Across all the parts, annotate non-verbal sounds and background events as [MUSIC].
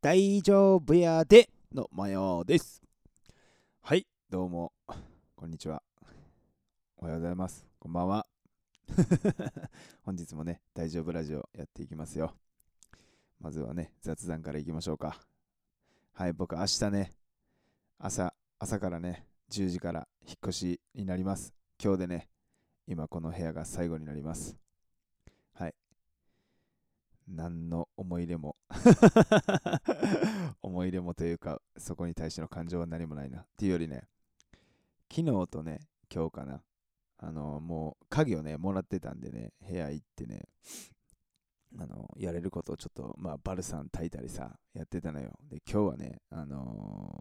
大丈夫やでのマヨです。はい、どうも、こんにちは。おはようございます。こんばんは。[LAUGHS] 本日もね、大丈夫ラジオやっていきますよ。まずはね、雑談からいきましょうか。はい、僕、明日ね、朝、朝からね、10時から引っ越しになります。今日でね、今この部屋が最後になります。はい。何の思い入れももというかそこに対しての感情は何もないな。っていうよりね昨日とね今日かな。あのもう鍵をねもらってたんでね部屋行ってねあのやれることをちょっとまあバルサン炊いたりさやってたのよ。で今日はねあの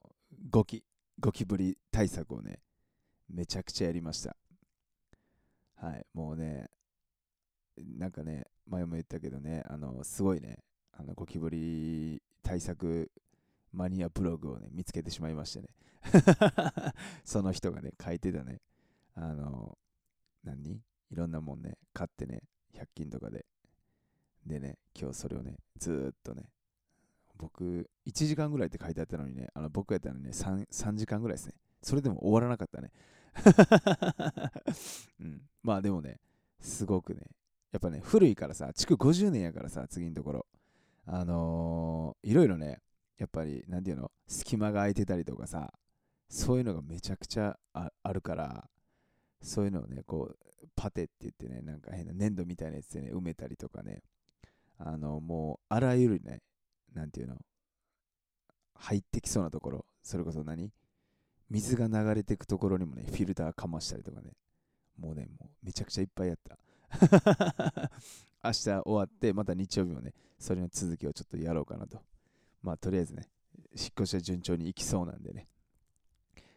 ーゴキゴキブリ対策をねめちゃくちゃやりました。はいもうねなんかね、前も言ったけどね、あの、すごいね、あの、ゴキブリ対策マニアブログをね、見つけてしまいましてね。[LAUGHS] その人がね、書いてたね、あの、何？いろんなもんね、買ってね、100均とかで。でね、今日それをね、ずーっとね、僕、1時間ぐらいって書いてあったのにね、あの僕やったらね3、3時間ぐらいですね。それでも終わらなかったね。[LAUGHS] うん、まあでもね、すごくね、やっぱね、古いからさ、築50年やからさ、次のところ。あのー、いろいろね、やっぱり、なんていうの、隙間が空いてたりとかさ、そういうのがめちゃくちゃああるから、そういうのをね、こう、パテって言ってね、なんか変な粘土みたいなやつでね、埋めたりとかね、あの、もう、あらゆるね、なんていうの、入ってきそうなところ、それこそ何水が流れていくところにもね、フィルターかましたりとかね、もうね、もうめちゃくちゃいっぱいやった。明日終わって、また日曜日もね、それの続きをちょっとやろうかなと。まあ、とりあえずね、引っ越しは順調にいきそうなんでね。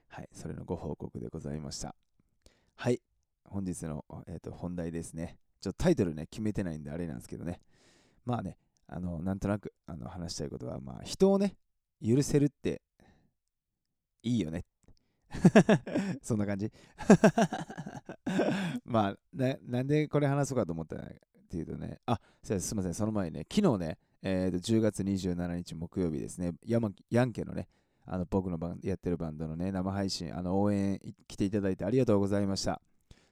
はい、それのご報告でございました。はい、本日の、えー、と本題ですね。ちょっとタイトルね、決めてないんであれなんですけどね。まあね、あの、なんとなくあの話したいことは、まあ、人をね、許せるっていいよね。[LAUGHS] そんな感じ [LAUGHS] まあな、なんでこれ話そうかと思ったらっていうとね、あ、すみません、その前にね、昨日ね、えー、と10月27日木曜日ですね、ヤマヤンケのね、あの僕のバンやってるバンドのね、生配信、あの応援来ていただいてありがとうございました。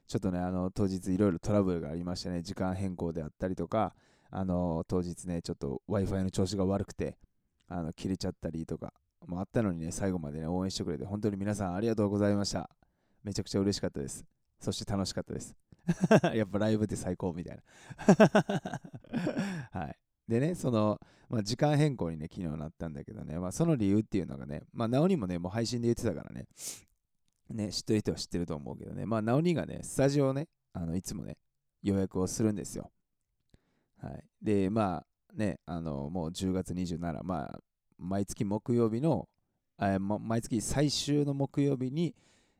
ちょっとね、あの当日いろいろトラブルがありましてね、時間変更であったりとか、あの当日ね、ちょっと Wi-Fi の調子が悪くて、あの切れちゃったりとか、もあったのにね、最後までね、応援してくれて、本当に皆さんありがとうございました。めちゃくちゃ嬉しかったです。そして楽しかったです。[LAUGHS] やっぱライブって最高みたいな。[LAUGHS] はい。でね、その、まあ、時間変更にね、昨日なったんだけどね、まあ、その理由っていうのがね、まあ、なおにもね、もう配信で言ってたからね、ね、知ってる人は知ってると思うけどね、まあ、なおにがね、スタジオをね、あのいつもね、予約をするんですよ。はい。で、まあ、ね、あの、もう10月27、まあ、毎月木曜日の、えーま毎月最終の木曜日に、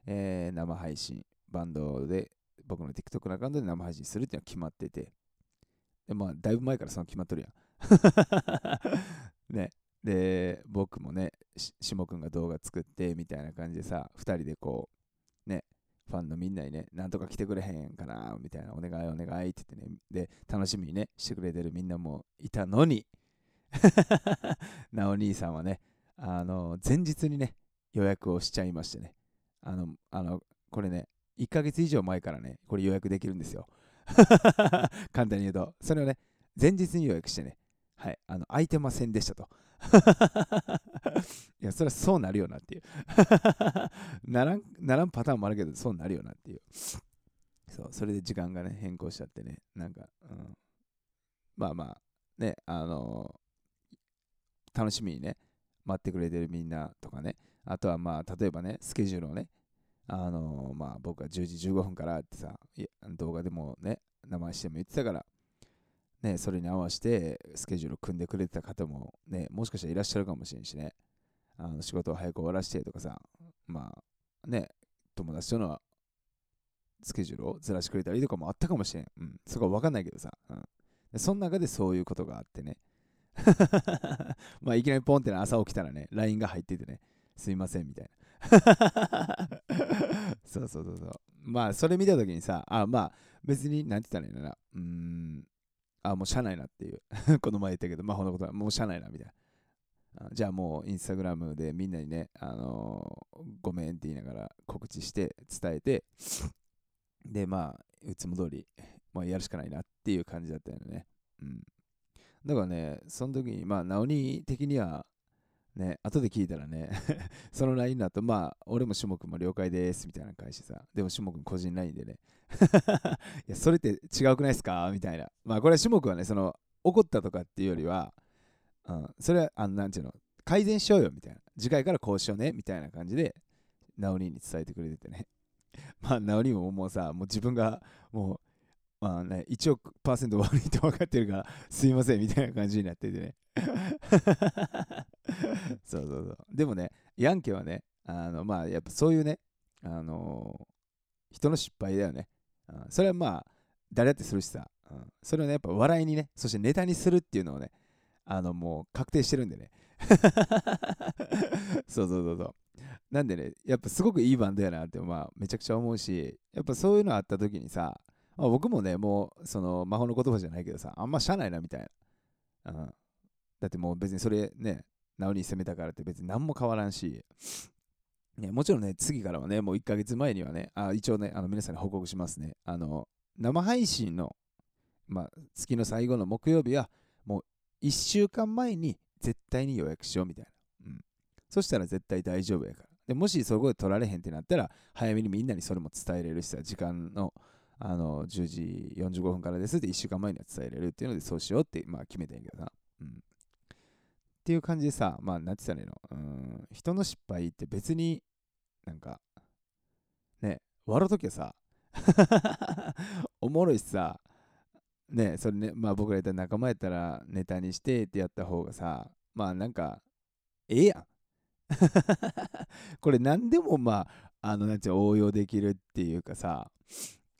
えー生配信、バンドで、僕の TikTok のアカウントで生配信するっていうのは決まってて、でまあ、だいぶ前からその決まっとるやん。[LAUGHS] ね。で、僕もね、しもくんが動画作ってみたいな感じでさ、2人でこう、ね、ファンのみんなにね、なんとか来てくれへんかな、みたいな、お願いお願いって言ってね、で、楽しみにね、してくれてるみんなもいたのに、[LAUGHS] なお兄さんはね、あの、前日にね、予約をしちゃいましてね、あの、あの、これね、1ヶ月以上前からね、これ予約できるんですよ。[LAUGHS] 簡単に言うと、それをね、前日に予約してね、はい、あの、空いてませんでしたと。[LAUGHS] いや、それはそうなるよなっていう。[LAUGHS] ならん、ならんパターンもあるけど、そうなるよなっていう。そう、それで時間がね、変更しちゃってね、なんか、うん、まあまあ、ね、あの楽しみにね、待ってくれてるみんなとかね、あとはまあ、例えばね、スケジュールをね、あのー、まあ僕は10時15分からってさ、動画でもね、生しても言ってたから、ね、それに合わせてスケジュール組んでくれてた方もね、もしかしたらいらっしゃるかもしれんしね、あの仕事を早く終わらせてとかさ、まあね、友達とのスケジュールをずらしてくれたりとかもあったかもしれん。うん、そこは分かんないけどさ、うん、その中でそういうことがあってね、[LAUGHS] まあいきなりポンって朝起きたらね、LINE が入っててね、すいませんみたいな。[LAUGHS] そうそうそうそう。まあそれ見たときにさ、あ、まあ別になんて言ったらいいのな、うーん、あ、もう社内なっていう。[LAUGHS] この前言ったけど、まあほんのことはもう社内なみたいな。じゃあもうインスタグラムでみんなにね、あのー、ごめんって言いながら告知して伝えて、で、まあ、いつも通り、まあ、やるしかないなっていう感じだったよね。うん。だからね、その時に、まあ、ナオニ的には、ね、後で聞いたらね [LAUGHS] その LINE だと、まあ、俺もしもくんも了解ですみたいな返してさ、でもしも個人 LINE でね [LAUGHS] いや、それって違うくないですかみたいな。まあ、これはしもくんはね、その、怒ったとかっていうよりは、うん、それは、あの、なんていうの、改善しようよみたいな。次回からこうしようねみたいな感じで、ナオニに伝えてくれててね。[LAUGHS] まあ、ナオニももうさ、もう自分が、もう、まあね、1億パーセント [LAUGHS] 悪いって分かってるから、すいませんみたいな感じになっててね。[LAUGHS] そうそうそう。でもね、ヤンケはね、あの、まあ、やっぱそういうね、あのー、人の失敗だよね。うん、それはまあ、誰だってするしさ、うん、それをね、やっぱ笑いにね、そしてネタにするっていうのをね、あの、もう確定してるんでね。[LAUGHS] そうそうそうそう。なんでね、やっぱすごくいいバンドやなって、まあ、めちゃくちゃ思うし、やっぱそういうのあった時にさ、まあ、僕もね、もう、その、魔法の言葉じゃないけどさ、あんましゃないなみたいな。うん。だってもう別にそれね、なおに攻めたからって別に何も変わらんし、ね、もちろんね、次からはね、もう1ヶ月前にはね、あ一応ね、あの皆さんに報告しますね。あの、生配信の、まあ、月の最後の木曜日は、もう1週間前に絶対に予約しようみたいな。うん。そしたら絶対大丈夫やから。でもしそこで取られへんってなったら、早めにみんなにそれも伝えれるしさ、時間の、あの、10時45分からですって1週間前には伝えれるっていうので、そうしようって、まあ決めてんけどな。うん。っていう感じでさ、まあ、なんて言ったらいいの、うん、人の失敗って別になんか、ね、笑うときはさ、[LAUGHS] おもろいしさ、ね、それね、まあ僕らやったら仲間やったらネタにしてってやった方がさ、まあなんか、ええやん。[LAUGHS] これ何でもまあ、あの、なんて応用できるっていうかさ、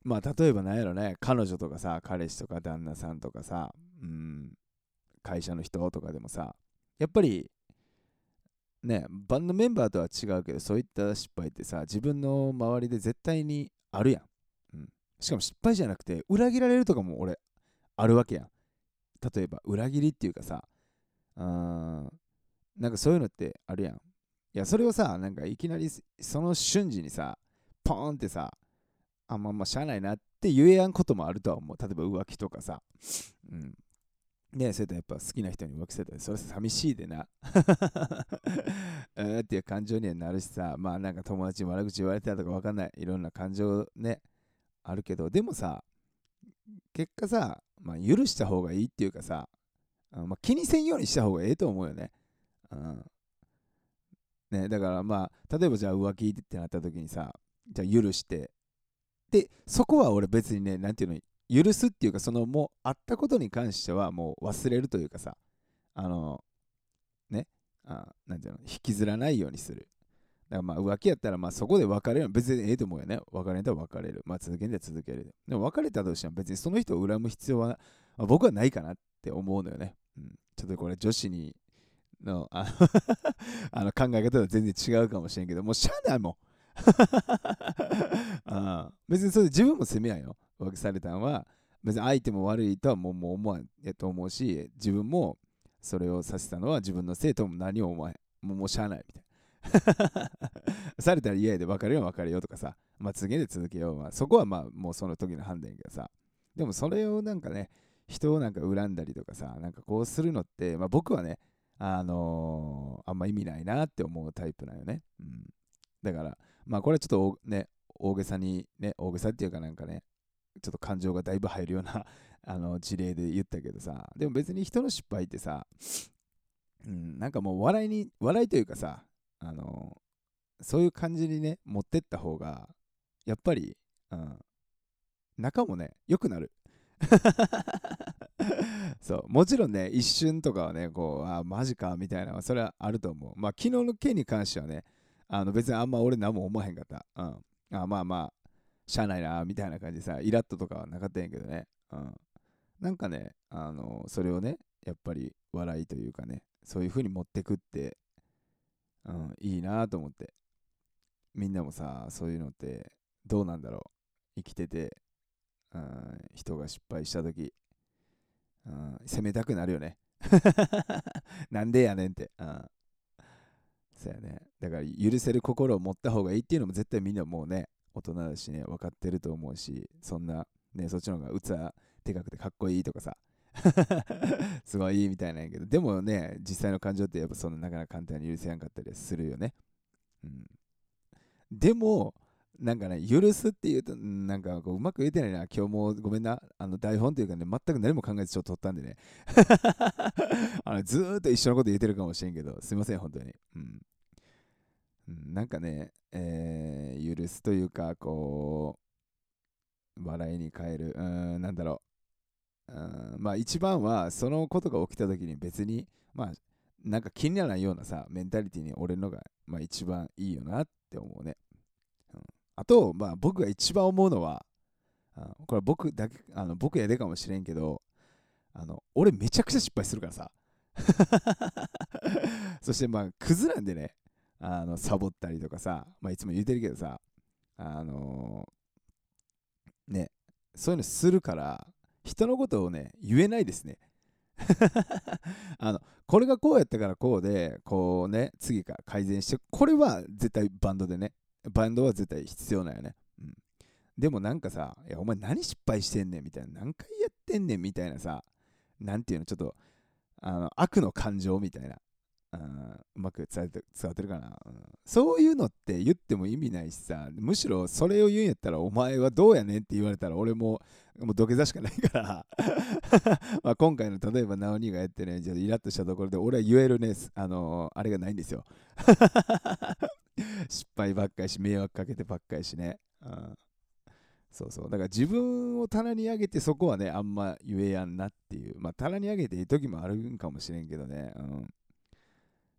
まあ例えば何やろね、彼女とかさ、彼氏とか旦那さんとかさ、うん、会社の人とかでもさ、やっぱり、ね、バンドメンバーとは違うけど、そういった失敗ってさ、自分の周りで絶対にあるやん。うん、しかも失敗じゃなくて、裏切られるとかも俺、あるわけやん。例えば、裏切りっていうかさ、うん、なんかそういうのってあるやん。いや、それをさ、なんかいきなりその瞬時にさ、ポーンってさ、あ、まあまあしゃあないなって言えやんこともあるとは思う。例えば浮気とかさ。うん。ねそれとやっぱ好きな人に浮気されたらそれ寂しいでなえ [LAUGHS] っていう感情にはなるしさまあなんか友達に悪口言われたとかわかんないいろんな感情ねあるけどでもさ結果さ、まあ、許した方がいいっていうかさ、まあ、気にせんようにした方がええと思うよね,、うん、ねだからまあ例えばじゃあ浮気ってなった時にさじゃあ許してでそこは俺別にねなんていうの許すっていうか、そのもう、あったことに関してはもう忘れるというかさ、あの、ね、あなんていうの、引きずらないようにする。だからまあ浮気やったらまあそこで別れる別にええと思うよね。別れたら別れる。まあ続けんで続ける。でも別れたとしても別にその人を恨む必要は、まあ、僕はないかなって思うのよね。うん、ちょっとこれ女子にのあの [LAUGHS] 考え方とは全然違うかもしれんけど、もうしゃあないもん。あ [LAUGHS] 別にそれ自分も責めやよ。浮気されたのは別に相手も悪いとはもうもう思わんやと思うし自分もそれをさせたのは自分のせいとも何も思わへん。もうもうしゃあないみたいな。[LAUGHS] されたら嫌やで別れよう別れよとかさ。まあ次で続けよう、まあ、そこはまあもうその時の判断やけどさ。でもそれをなんかね人をなんか恨んだりとかさなんかこうするのって、まあ、僕はねあのー、あんま意味ないなって思うタイプなんよね、うん、だからまあこれはちょっとね大げさにね大げさっていうかなんかねちょっと感情がだいぶ入るような [LAUGHS] あの事例で言ったけどさ、でも別に人の失敗ってさ、うん、なんかもう笑いに、笑いというかさ、あのそういう感じにね、持ってった方が、やっぱり、うん、仲もね、良くなる。[LAUGHS] そう、もちろんね、一瞬とかはね、こう、あ、マジか、みたいな、それはあると思う。まあ、昨日の件に関してはね、あの別にあんま俺何も思わへんかった。うん。あまあまあ、しゃあないな、みたいな感じでさ、イラッととかはなかったんやけどね。うん。なんかね、あの、それをね、やっぱり笑いというかね、そういう風に持ってくって、うん、いいなと思って。みんなもさ、そういうのってどうなんだろう。生きてて、うん、人が失敗した時、うん、責めたくなるよね。[LAUGHS] なんでやねんって。うん。そうやね。だから許せる心を持った方がいいっていうのも絶対みんなもうね、大人だしね、分かってると思うし、そんな、ね、そっちの方が器でかくてかっこいいとかさ、[LAUGHS] すごいいいみたいなんやけど、でもね、実際の感情ってやっぱそのなかなか簡単に許せやんかったりするよね。うん。でも、なんかね、許すっていうと、なんかこううまく言えてないな。今日もごめんな。あの台本っていうかね、全く何も考えずちょっと撮ったんでね。[LAUGHS] あのずーっと一緒のこと言ってるかもしれんけど、すいません、本当に。うん。なんかね、えー、許すというか、こう、笑いに変える、うん、なんだろう。うん、まあ一番は、そのことが起きた時に別に、まあ、なんか気にならないようなさ、メンタリティに俺のが、まあ一番いいよなって思うね。と、まあ僕が一番思うのは、あこれ僕だけ、あの僕やでかもしれんけど、あの俺めちゃくちゃ失敗するからさ。[LAUGHS] そしてまあクズなんでね、あのサボったりとかさ、まあ、いつも言うてるけどさ、あのー、ね、そういうのするから、人のことをね、言えないですね。[LAUGHS] あのこれがこうやったからこうで、こうね、次から改善して、これは絶対バンドでね、バンドは絶対必要なんよね。うん、でもなんかさ、いや、お前何失敗してんねんみたいな、何回やってんねんみたいなさ、なんていうの、ちょっと、あの悪の感情みたいな、うまく伝わってるかな、うん、そういうのって言っても意味ないしさむしろそれを言うんやったらお前はどうやねんって言われたら俺ももう土下座しかないから [LAUGHS] まあ今回の例えば直兄がやってねじゃイラッとしたところで俺は言えるねあのー、あれがないんですよ。[LAUGHS] 失敗ばっかりし迷惑かけてばっかりしね、うん、そうそう。だから自分を棚に上げてそこはねあんま言えやんなっていう。まあ棚に上げていい時もあるんかもしれんけどね。うん。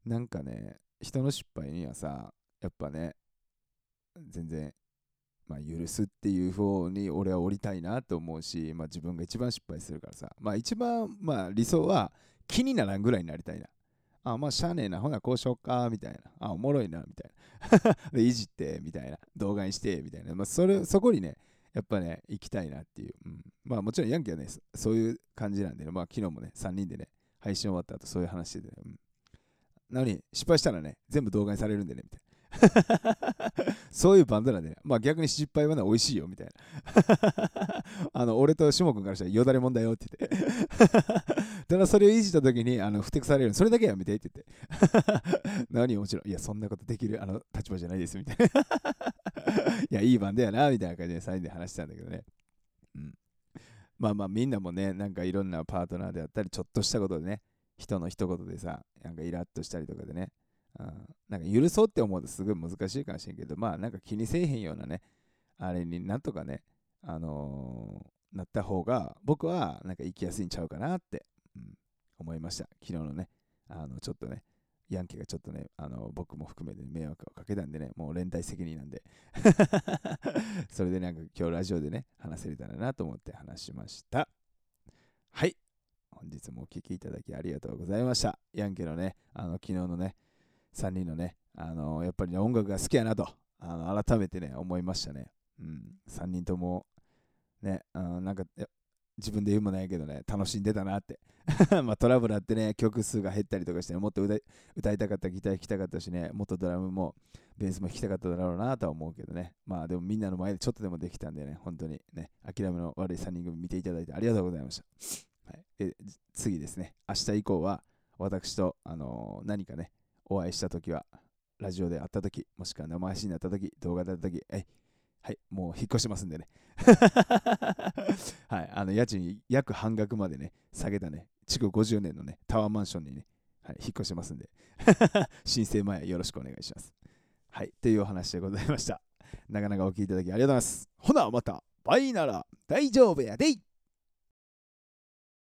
なんかね、人の失敗にはさ、やっぱね、全然、まあ、許すっていう方に俺は降りたいなと思うし、まあ、自分が一番失敗するからさ、まあ、一番、まあ、理想は気にならんぐらいになりたいな。あ、まあ、しゃあねえな、ほな、こうしよっか、みたいな。あ、おもろいな、みたいな。[LAUGHS] で、いじって、みたいな。動画にして、みたいな。まあ、それ、そこにね、やっぱね、行きたいなっていう。うん、まあ、もちろんヤンキーはね、そういう感じなんでね、まあ、昨日もね、3人でね、配信終わった後、そういう話でね、うん、なのに失敗したらね、全部動画にされるんでね、みたいな。[LAUGHS] そういうバンドなんで、ね、まあ逆に失敗はね、美味しいよ、みたいな。俺と下君からしたらよだれもんだよって言って。[LAUGHS] ただそれをいじった時に、あの、ふてくされるそれだけやめてって言って。[LAUGHS] 何？もちろん、いや、そんなことできるあの立場じゃないです、みたいな。[LAUGHS] いや、いいバンドやな、みたいな感じで3人で話したんだけどね。うん。まあまあみんなもね、なんかいろんなパートナーであったり、ちょっとしたことでね、人の一言でさ、なんかイラッとしたりとかでね、うん、なんか許そうって思うとすごい難しいかもしれんけど、まあなんか気にせえへんようなね、あれになんとかね、あのー、なった方が僕はなんか生きやすいんちゃうかなって、うん、思いました。昨日のね、あのちょっとね、ヤンキーがちょっとね、あの僕も含めて迷惑をかけたんでね、もう連帯責任なんで [LAUGHS] それでなんか今日ラジオでね、話せれたらなと思って話しました。はい。本日もお聴きいただきありがとうございました。ヤンケのね、あの昨日のね、3人のね、あのやっぱりね、音楽が好きやなと、あの改めてね、思いましたね。うん、3人とも、ね、うん、なんか、自分で言うもないけどね、楽しんでたなって。[LAUGHS] まあトラブルあってね、曲数が減ったりとかして、ね、もっと歌いたかった、ギター弾きたかったしね、もっとドラムもベースも弾きたかっただろうなとは思うけどね。まあでもみんなの前でちょっとでもできたんでね、本当にね、諦めの悪い3人組見ていただいてありがとうございました。はい、で次ですね、明日以降は私と、あのー、何かね、お会いしたときは、ラジオで会ったとき、もしくは生配信だったとき、動画だったとき、えはい、もう引っ越しますんでね。[LAUGHS] はい、あの家賃約半額までね、下げたね、築50年のね、タワーマンションにね、はい、引っ越しますんで、[LAUGHS] 申請前よろしくお願いします。はい、というお話でございました。なかなかお聞きいただきありがとうございます。ほな、また、バイなら大丈夫やでい